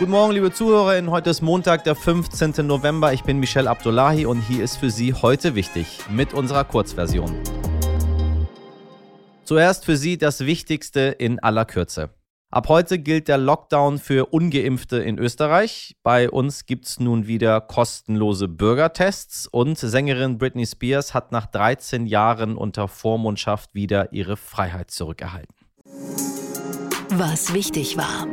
Guten Morgen, liebe Zuhörerinnen. Heute ist Montag, der 15. November. Ich bin Michel Abdullahi und hier ist für Sie heute wichtig mit unserer Kurzversion. Zuerst für Sie das Wichtigste in aller Kürze. Ab heute gilt der Lockdown für ungeimpfte in Österreich. Bei uns gibt es nun wieder kostenlose Bürgertests und Sängerin Britney Spears hat nach 13 Jahren unter Vormundschaft wieder ihre Freiheit zurückerhalten. Was wichtig war.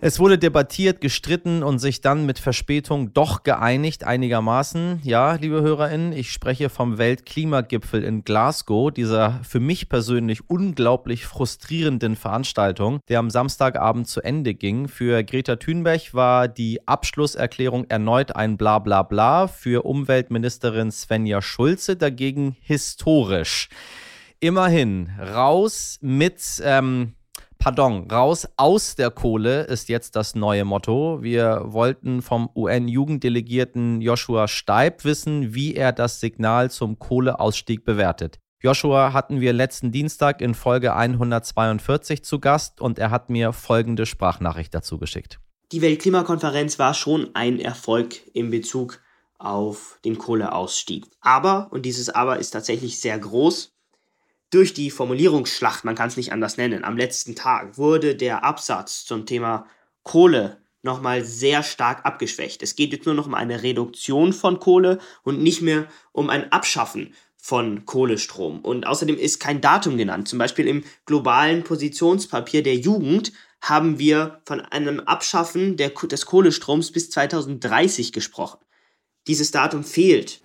Es wurde debattiert, gestritten und sich dann mit Verspätung doch geeinigt einigermaßen. Ja, liebe Hörerinnen, ich spreche vom Weltklimagipfel in Glasgow, dieser für mich persönlich unglaublich frustrierenden Veranstaltung, der am Samstagabend zu Ende ging. Für Greta Thunberg war die Abschlusserklärung erneut ein Blablabla, bla bla. für Umweltministerin Svenja Schulze dagegen historisch. Immerhin raus mit ähm, Pardon, raus aus der Kohle ist jetzt das neue Motto. Wir wollten vom UN-Jugenddelegierten Joshua Steib wissen, wie er das Signal zum Kohleausstieg bewertet. Joshua hatten wir letzten Dienstag in Folge 142 zu Gast und er hat mir folgende Sprachnachricht dazu geschickt. Die Weltklimakonferenz war schon ein Erfolg in Bezug auf den Kohleausstieg. Aber, und dieses Aber ist tatsächlich sehr groß, durch die Formulierungsschlacht, man kann es nicht anders nennen, am letzten Tag wurde der Absatz zum Thema Kohle nochmal sehr stark abgeschwächt. Es geht jetzt nur noch um eine Reduktion von Kohle und nicht mehr um ein Abschaffen von Kohlestrom. Und außerdem ist kein Datum genannt. Zum Beispiel im globalen Positionspapier der Jugend haben wir von einem Abschaffen der, des Kohlestroms bis 2030 gesprochen. Dieses Datum fehlt.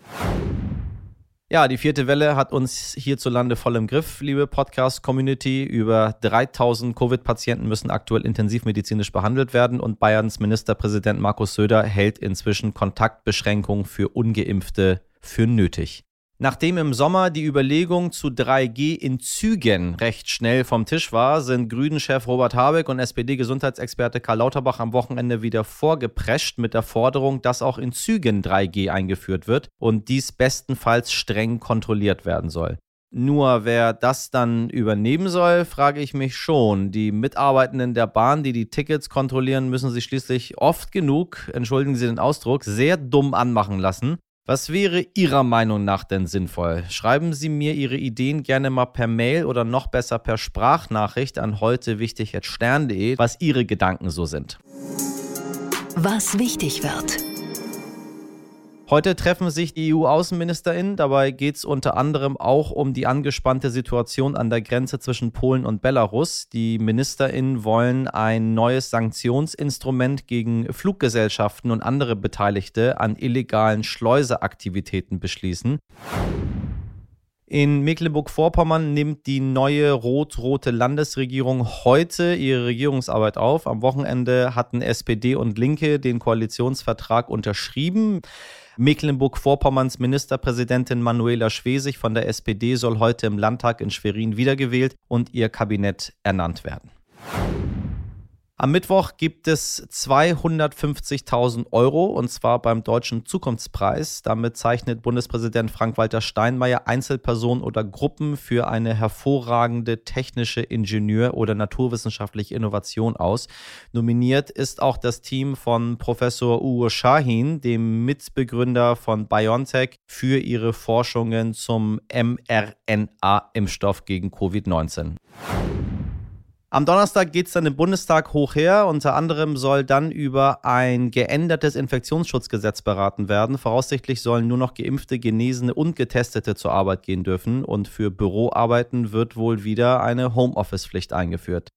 Ja, die vierte Welle hat uns hierzulande voll im Griff, liebe Podcast-Community. Über 3000 Covid-Patienten müssen aktuell intensivmedizinisch behandelt werden und Bayerns Ministerpräsident Markus Söder hält inzwischen Kontaktbeschränkungen für ungeimpfte für nötig. Nachdem im Sommer die Überlegung zu 3G in Zügen recht schnell vom Tisch war, sind Grünen-Chef Robert Habeck und SPD-Gesundheitsexperte Karl Lauterbach am Wochenende wieder vorgeprescht mit der Forderung, dass auch in Zügen 3G eingeführt wird und dies bestenfalls streng kontrolliert werden soll. Nur wer das dann übernehmen soll, frage ich mich schon. Die Mitarbeitenden der Bahn, die die Tickets kontrollieren, müssen sich schließlich oft genug, entschuldigen Sie den Ausdruck, sehr dumm anmachen lassen. Was wäre Ihrer Meinung nach denn sinnvoll? Schreiben Sie mir Ihre Ideen gerne mal per Mail oder noch besser per Sprachnachricht an heute wichtig was Ihre Gedanken so sind. Was wichtig wird. Heute treffen sich die EU-AußenministerInnen. Dabei geht es unter anderem auch um die angespannte Situation an der Grenze zwischen Polen und Belarus. Die MinisterInnen wollen ein neues Sanktionsinstrument gegen Fluggesellschaften und andere Beteiligte an illegalen Schleuseaktivitäten beschließen. In Mecklenburg-Vorpommern nimmt die neue rot-rote Landesregierung heute ihre Regierungsarbeit auf. Am Wochenende hatten SPD und Linke den Koalitionsvertrag unterschrieben. Mecklenburg-Vorpommerns Ministerpräsidentin Manuela Schwesig von der SPD soll heute im Landtag in Schwerin wiedergewählt und ihr Kabinett ernannt werden. Am Mittwoch gibt es 250.000 Euro und zwar beim Deutschen Zukunftspreis. Damit zeichnet Bundespräsident Frank-Walter Steinmeier Einzelpersonen oder Gruppen für eine hervorragende technische Ingenieur- oder naturwissenschaftliche Innovation aus. Nominiert ist auch das Team von Professor Uwe Shahin, dem Mitbegründer von BioNTech, für ihre Forschungen zum mRNA-Impfstoff gegen Covid-19. Am Donnerstag geht es dann im Bundestag hoch her. Unter anderem soll dann über ein geändertes Infektionsschutzgesetz beraten werden. Voraussichtlich sollen nur noch geimpfte, Genesene und Getestete zur Arbeit gehen dürfen. Und für Büroarbeiten wird wohl wieder eine Homeoffice-Pflicht eingeführt.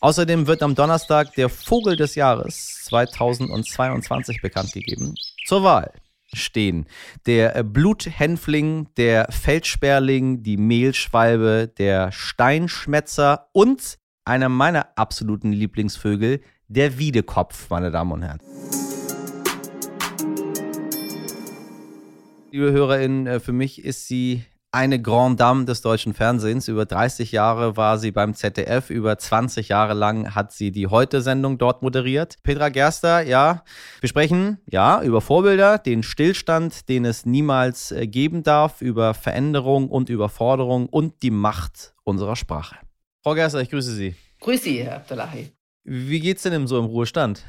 Außerdem wird am Donnerstag der Vogel des Jahres 2022 bekannt gegeben. Zur Wahl stehen. Der äh, Bluthänfling, der Feldsperling, die Mehlschwalbe, der Steinschmetzer und einer meiner absoluten Lieblingsvögel, der Wiedekopf, meine Damen und Herren. Liebe HörerInnen, äh, für mich ist sie eine Grande Dame des deutschen Fernsehens. Über 30 Jahre war sie beim ZDF, über 20 Jahre lang hat sie die Heute-Sendung dort moderiert. Petra Gerster, ja, wir sprechen, ja, über Vorbilder, den Stillstand, den es niemals äh, geben darf, über Veränderung und Überforderung und die Macht unserer Sprache. Frau Gerster, ich grüße Sie. Grüße Sie, Herr Abdullahi. Wie geht's denn im so im Ruhestand?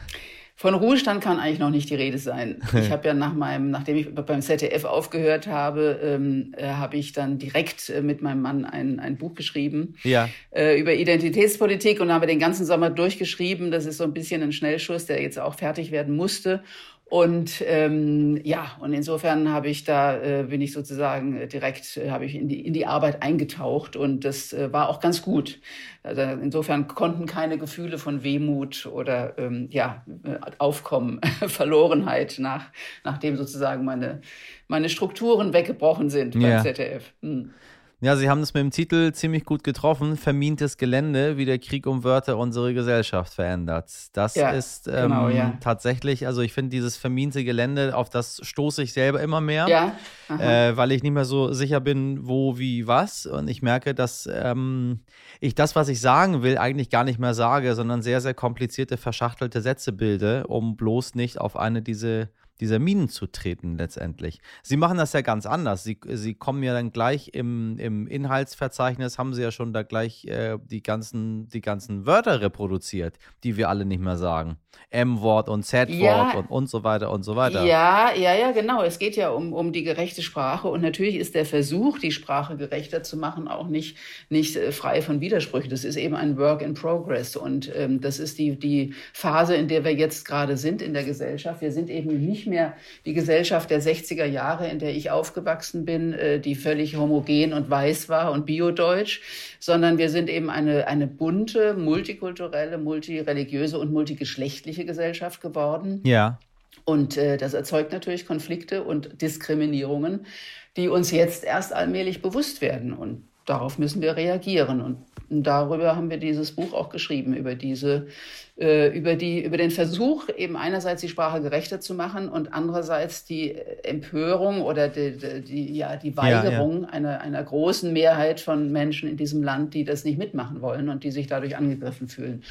Von Ruhestand kann eigentlich noch nicht die Rede sein. Ich habe ja nach meinem, nachdem ich beim ZDF aufgehört habe, ähm, äh, habe ich dann direkt äh, mit meinem Mann ein, ein Buch geschrieben ja. äh, über Identitätspolitik und haben wir den ganzen Sommer durchgeschrieben. Das ist so ein bisschen ein Schnellschuss, der jetzt auch fertig werden musste. Und ähm, ja, und insofern habe ich da, äh, bin ich sozusagen äh, direkt, äh, habe ich in die, in die Arbeit eingetaucht und das äh, war auch ganz gut. Also insofern konnten keine Gefühle von Wehmut oder ähm, ja, äh, Aufkommen, Verlorenheit nach, nachdem sozusagen meine, meine Strukturen weggebrochen sind Ja. beim ZDF. Hm. Ja, Sie haben das mit dem Titel ziemlich gut getroffen. Vermintes Gelände, wie der Krieg um Wörter unsere Gesellschaft verändert. Das Ja, ist ähm, genau, ja. tatsächlich, also ich finde dieses verminte Gelände, auf das stoße ich selber immer mehr. Ja. Äh, weil ich nicht mehr so sicher bin, wo, wie, was. Und ich merke, dass ähm, ich das, was ich sagen will, eigentlich gar nicht mehr sage, sondern sehr, sehr komplizierte, verschachtelte Sätze bilde, um bloß nicht auf eine diese, dieser Minen zu treten letztendlich. Sie machen das ja ganz anders. Sie, Sie kommen ja dann gleich im, im Inhaltsverzeichnis, haben Sie ja schon da gleich äh, die, ganzen, die ganzen Wörter reproduziert, die wir alle nicht mehr sagen. M-Wort und Z-Wort Ja. und, und so weiter und so weiter. Ja, ja, ja, genau. Es geht ja um, um die gerechte Sprache und natürlich ist der Versuch, die Sprache gerechter zu machen, auch nicht, nicht äh, frei von Widersprüchen. Das ist eben ein Work in Progress und ähm, das ist die, die Phase, in der wir jetzt gerade sind in der Gesellschaft. Wir sind eben nicht mehr die Gesellschaft der 60er Jahre, in der ich aufgewachsen bin, äh, die völlig homogen und weiß war und biodeutsch, sondern wir sind eben eine, eine bunte, multikulturelle, multireligiöse und multigeschlechtliche Gesellschaft geworden. Ja. Und äh, das erzeugt natürlich Konflikte und Diskriminierungen, die uns jetzt erst allmählich bewusst werden. Und darauf müssen wir reagieren. Und darüber haben wir dieses Buch auch geschrieben, über diese, über die, über den Versuch, eben einerseits die Sprache gerechter zu machen und andererseits die Empörung oder die, die, ja, die Ja, ja. Weigerung Einer, einer großen Mehrheit von Menschen in diesem Land, die das nicht mitmachen wollen und die sich dadurch angegriffen fühlen.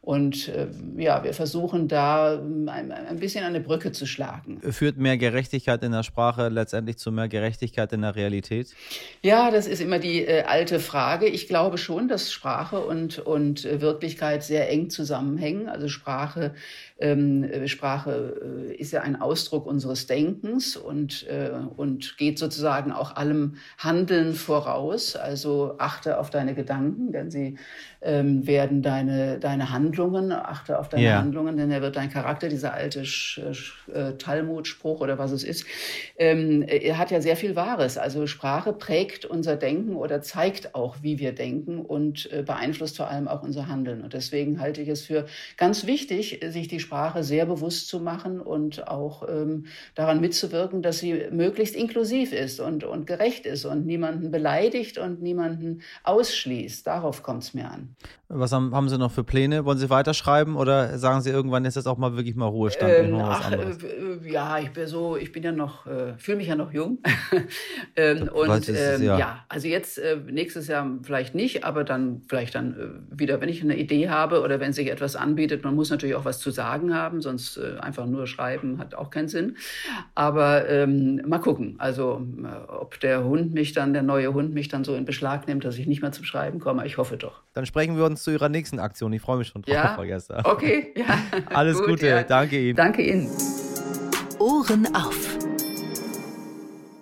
Und äh, ja, wir versuchen da ähm, ein, ein bisschen eine Brücke zu schlagen. Führt mehr Gerechtigkeit in der Sprache letztendlich zu mehr Gerechtigkeit in der Realität? Ja, das ist immer die äh, alte Frage. Ich glaube schon, dass Sprache und, und äh, Wirklichkeit sehr eng zusammenhängen. Also Sprache, ähm, äh, Sprache äh, ist ja ein Ausdruck unseres Denkens und, äh, und geht sozusagen auch allem Handeln voraus. Also achte auf deine Gedanken, denn sie ähm, werden deine, deine Handlungen, achte auf deine Ja. Handlungen, denn er wird dein Charakter, dieser alte Sch, Sch, äh, Talmud-Spruch oder was es ist, ähm, er hat ja sehr viel Wahres. Also Sprache prägt unser Denken oder zeigt auch, wie wir denken und äh, beeinflusst vor allem auch unser Handeln. Und deswegen halte ich es für ganz wichtig, sich die Sprache sehr bewusst zu machen und auch ähm, daran mitzuwirken, dass sie möglichst inklusiv ist und, und gerecht ist und niemanden beleidigt und niemanden ausschließt. Darauf kommt es mir an. Was haben, haben Sie noch für Pläne? Wollen Sie weiterschreiben oder sagen Sie irgendwann ist jetzt auch mal wirklich mal Ruhestand? Ähm, ach, äh, ja, ich bin so, ich bin ja noch, äh, fühle mich ja noch jung. ähm, und ähm, ja. ja. also jetzt äh, nächstes Jahr vielleicht nicht, aber dann vielleicht dann äh, wieder, wenn ich eine Idee habe oder wenn sich etwas anbietet. Man muss natürlich auch was zu sagen haben, sonst äh, einfach nur schreiben hat auch keinen Sinn. Aber ähm, mal gucken, also äh, ob der Hund mich dann, der neue Hund mich dann so in Beschlag nimmt, dass ich nicht mehr zum Schreiben komme. Ich hoffe doch. Dann sprechen wir uns zu Ihrer nächsten Aktion. Ich freue mich schon drauf, Ja, Frau Gester. okay, ja. Alles Gut, Gute, ja. danke Ihnen. Danke Ihnen. Ohren auf.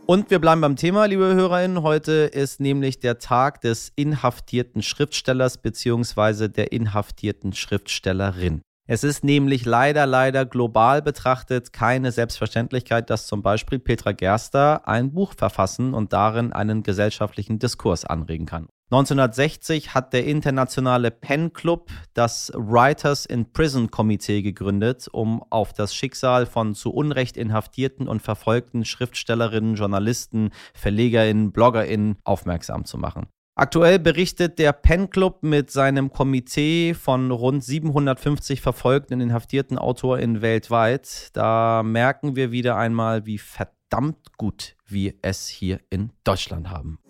Und wir bleiben beim Thema, liebe HörerInnen. Heute ist nämlich der Tag des inhaftierten Schriftstellers bzw. der inhaftierten Schriftstellerin. Es ist nämlich leider, leider global betrachtet keine Selbstverständlichkeit, dass zum Beispiel Petra Gerster ein Buch verfassen und darin einen gesellschaftlichen Diskurs anregen kann. 1960 hat der internationale Pen Club das Writers in Prison Komitee gegründet, um auf das Schicksal von zu Unrecht inhaftierten und verfolgten Schriftstellerinnen, Journalisten, Verlegerinnen, Bloggerinnen aufmerksam zu machen. Aktuell berichtet der Pen Club mit seinem Komitee von rund 750 verfolgten und inhaftierten AutorInnen weltweit. Da merken wir wieder einmal, wie verdammt gut wir es hier in Deutschland haben.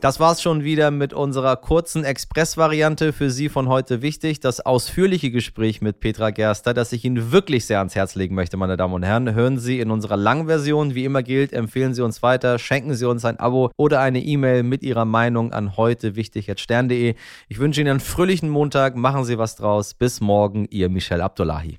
Das war's schon wieder mit unserer kurzen Express-Variante für Sie von heute wichtig. Das ausführliche Gespräch mit Petra Gerster, das ich Ihnen wirklich sehr ans Herz legen möchte, meine Damen und Herren, hören Sie in unserer Langversion. Wie immer gilt, empfehlen Sie uns weiter, schenken Sie uns ein Abo oder eine E-Mail mit Ihrer Meinung an heute wichtig stern.de. Ich wünsche Ihnen einen fröhlichen Montag, machen Sie was draus. Bis morgen, Ihr Michel Abdullahi.